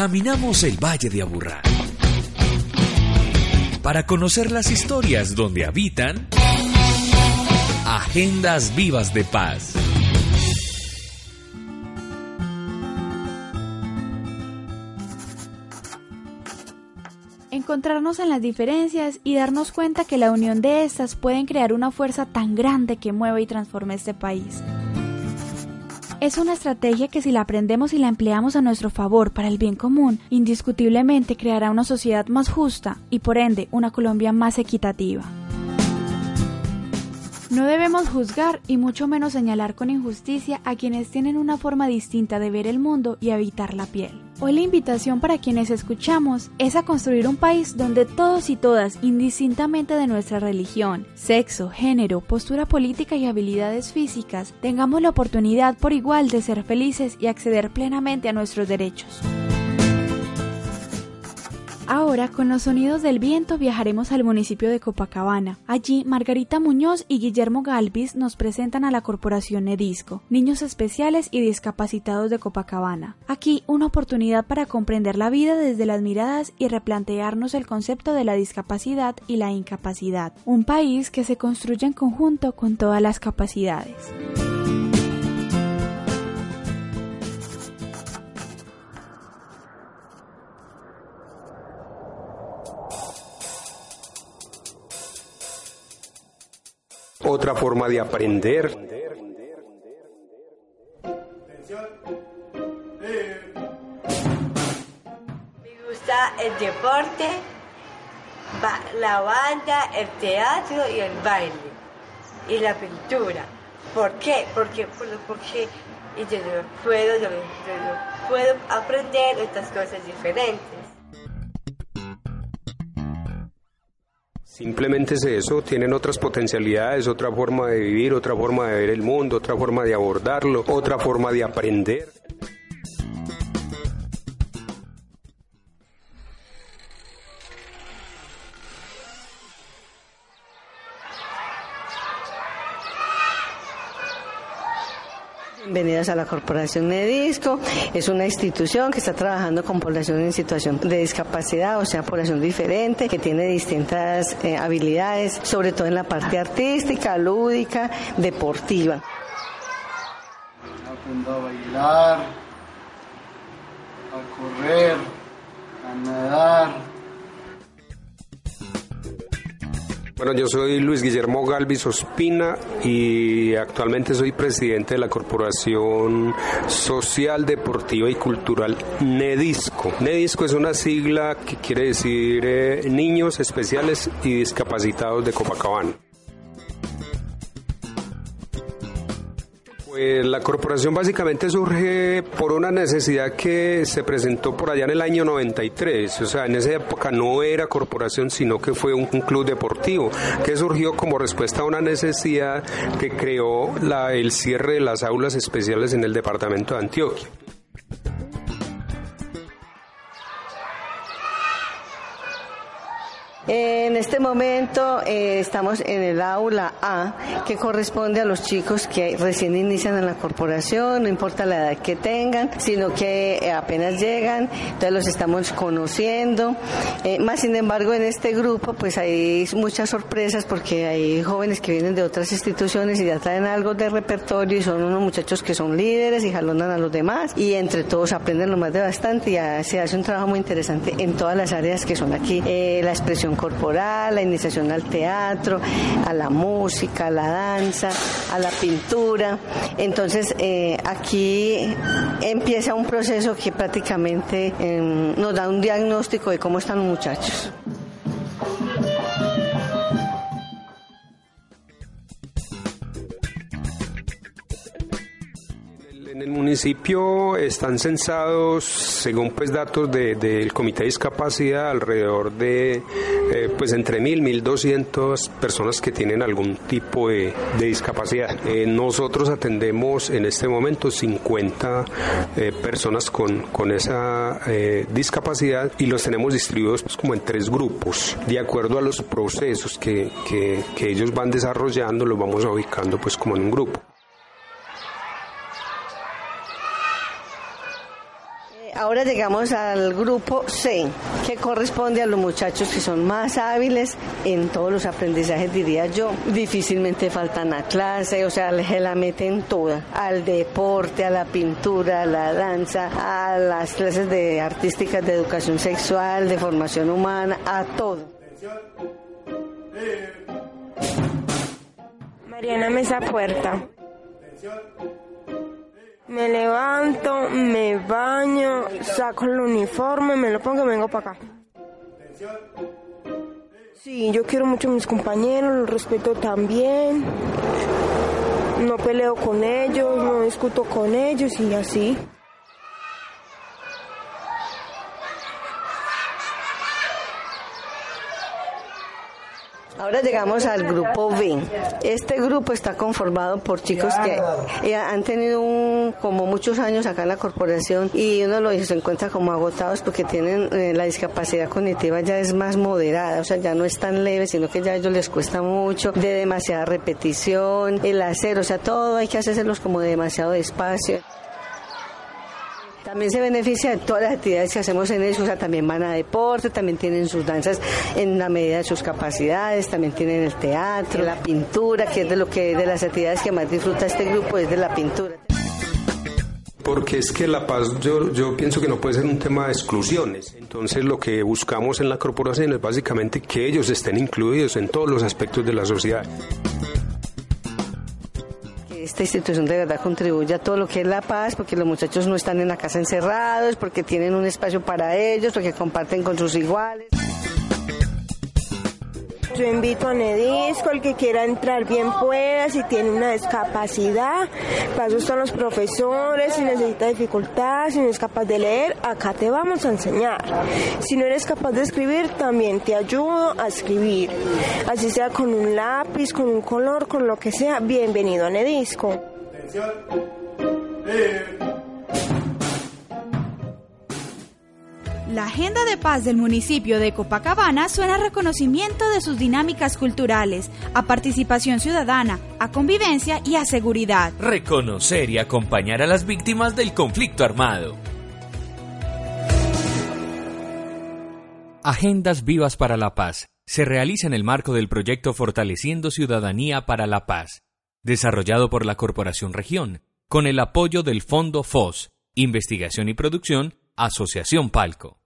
Caminamos el Valle de Aburrá para conocer las historias donde habitan agendas vivas de paz. encontrarnos en las diferencias y darnos cuenta que la unión de estas pueden crear una fuerza tan grande que mueve y transforme este país. Es una estrategia que si la aprendemos y la empleamos a nuestro favor para el bien común, indiscutiblemente creará una sociedad más justa y por ende una Colombia más equitativa. No debemos juzgar y mucho menos señalar con injusticia a quienes tienen una forma distinta de ver el mundo y habitar la piel. Hoy la invitación para quienes escuchamos es a construir un país donde todos y todas, indistintamente de nuestra religión, sexo, género, postura política y habilidades físicas, tengamos la oportunidad por igual de ser felices y acceder plenamente a nuestros derechos. Ahora, con los sonidos del viento, viajaremos al municipio de Copacabana. Allí, Margarita Muñoz y Guillermo Galvis nos presentan a la Corporación Nedisco, Niños Especiales y Discapacitados de Copacabana. Aquí, una oportunidad para comprender la vida desde las miradas y replantearnos el concepto de la discapacidad y la incapacidad. Un país que se construye en conjunto con todas las capacidades. Otra forma de aprender. Me gusta el deporte, la banda, el teatro y el baile y la pintura. ¿Por qué? Porque, porque yo puedo, yo puedo aprender estas cosas diferentes. Simplemente es eso, tienen otras potencialidades, otra forma de vivir, otra forma de ver el mundo, otra forma de abordarlo, otra forma de aprender. Bienvenidas a la Corporación Nedisco. Es una institución que está trabajando con población en situación de discapacidad, o sea, población diferente, que tiene distintas eh, habilidades, sobre todo en la parte artística, lúdica, deportiva. Aprendo a bailar, a correr, a nadar Bueno, yo soy Luis Guillermo Galvis Ospina y actualmente soy presidente de la Corporación Social, Deportiva y Cultural NEDISCO. NEDISCO es una sigla que quiere decir eh, Niños Especiales y Discapacitados de Copacabana. Pues la corporación básicamente surge por una necesidad que se presentó por allá en el año 93, o sea, en esa época no era corporación, sino que fue un, club deportivo, que surgió como respuesta a una necesidad que creó la, el cierre de las aulas especiales en el departamento de Antioquia. En este momento eh, estamos en el aula A, que corresponde a los chicos que recién inician en la corporación, no importa la edad que tengan, sino que eh, apenas llegan, entonces los estamos conociendo. Eh, más sin embargo, en este grupo, pues hay muchas sorpresas porque hay jóvenes que vienen de otras instituciones y ya traen algo de repertorio y son unos muchachos que son líderes y jalonan a los demás y entre todos aprenden lo más de bastante y se hace un trabajo muy interesante en todas las áreas que son aquí. la expresión corporal, la iniciación al teatro, a la música, a la danza, a la pintura. Entonces eh, aquí empieza un proceso que prácticamente em, nos da un diagnóstico de cómo están los muchachos. En el municipio están censados, según pues datos del Comité de Discapacidad, alrededor de eh, pues entre mil, mil doscientos personas que tienen algún tipo de, discapacidad. Eh, nosotros atendemos en este momento 50 eh, personas con, con esa discapacidad y los tenemos distribuidos pues, como en tres grupos. De acuerdo a los procesos que, que, que ellos van desarrollando, los vamos ubicando pues como en un grupo. Ahora llegamos al grupo C, que corresponde a los muchachos que son más hábiles en todos los aprendizajes, diría yo. Difícilmente faltan a clase, o sea, se la meten toda, al deporte, a la pintura, a la danza, a las clases de artísticas de educación sexual, de formación humana, a todo. Mariana Mesa Puerta. Me levanto, me baño, saco el uniforme, me lo pongo y vengo para acá. Sí, yo quiero mucho a mis compañeros, los respeto también. No peleo con ellos, no discuto con ellos y así. Ahora llegamos al grupo B. Este grupo está conformado por chicos que eh, han tenido un, como muchos años acá en la corporación y uno lo se encuentra como agotados porque tienen eh, la discapacidad cognitiva ya es más moderada, o sea, ya no es tan leve, sino que ya a ellos les cuesta mucho, de demasiada repetición, el hacer, o sea, todo hay que hacérselos como de demasiado despacio. También se beneficia de todas las actividades que hacemos en eso, o sea, también van a deporte, también tienen sus danzas en la medida de sus capacidades, también tienen el teatro, la pintura, que es de lo que de las actividades que más disfruta este grupo, es de la pintura. Porque es que la paz, yo, yo pienso que no puede ser un tema de exclusiones. Entonces lo que buscamos en la corporación es básicamente que ellos estén incluidos en todos los aspectos de la sociedad esta institución de verdad contribuye a todo lo que es la paz, porque los muchachos no están en la casa encerrados, porque tienen un espacio para ellos, porque comparten con sus iguales. Yo invito a Nedisco, el que quiera entrar bien pueda, si tiene una discapacidad, para eso están los profesores, si necesita dificultad, si no es capaz de leer, acá te vamos a enseñar. Si no eres capaz de escribir, también te ayudo a escribir. Así sea con un lápiz, con un color, con lo que sea, bienvenido a Nedisco. La Agenda de Paz del municipio de Copacabana suena a reconocimiento de sus dinámicas culturales, a participación ciudadana, a convivencia y a seguridad. Reconocer y acompañar a las víctimas del conflicto armado. Agendas Vivas para la Paz se realiza en el marco del proyecto Fortaleciendo Ciudadanía para la Paz, desarrollado por la Corporación Región, con el apoyo del Fondo FOS, Investigación y Producción, Asociación Palco.